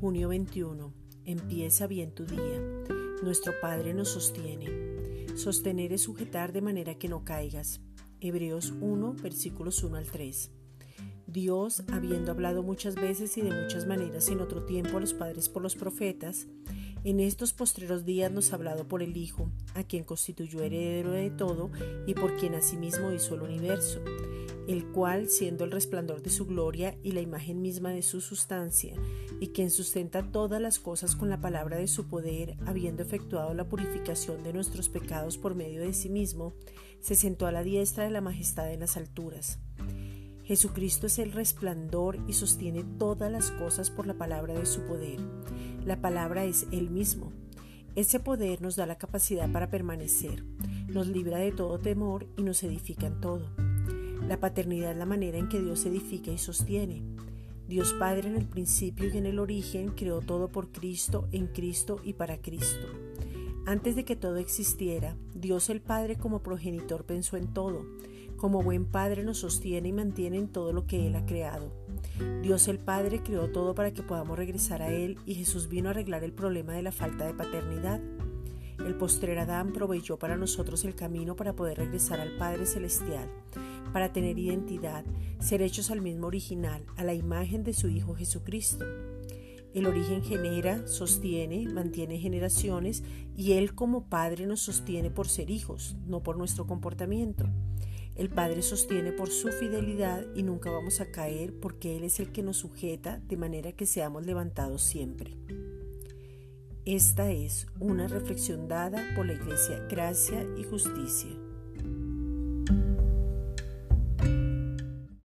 21. Empieza bien tu día. Nuestro Padre nos sostiene. Sostener es sujetar de manera que no caigas. Hebreos 1, versículos 1 al 3. Dios, habiendo hablado muchas veces y de muchas maneras en otro tiempo a los padres por los profetas, en estos postreros días nos ha hablado por el Hijo, a quien constituyó heredero de todo y por quien asimismo hizo el universo, el cual, siendo el resplandor de su gloria y la imagen misma de su sustancia, y quien sustenta todas las cosas con la palabra de su poder, habiendo efectuado la purificación de nuestros pecados por medio de sí mismo, se sentó a la diestra de la majestad en las alturas Jesucristo es el resplandor y sostiene todas las cosas por la palabra de su poder. La palabra es Él mismo. Ese poder nos da la capacidad para permanecer, nos libra de todo temor y nos edifica en todo. La paternidad es la manera en que Dios edifica y sostiene. Dios Padre en el principio y en el origen creó todo por Cristo, en Cristo y para Cristo. Antes de que todo existiera, Dios el Padre como progenitor pensó en todo como buen Padre nos sostiene y mantiene en todo lo que Él ha creado. Dios el Padre creó todo para que podamos regresar a Él y Jesús vino a arreglar el problema de la falta de paternidad. El postrer Adán proveyó para nosotros el camino para poder regresar al Padre Celestial, para tener identidad, ser hechos al mismo original, a la imagen de su Hijo Jesucristo. El origen genera, sostiene, mantiene generaciones y Él como Padre nos sostiene por ser hijos, no por nuestro comportamiento. El Padre sostiene por su fidelidad y nunca vamos a caer porque Él es el que nos sujeta de manera que seamos levantados siempre. Esta es una reflexión dada por la Iglesia Gracia y Justicia.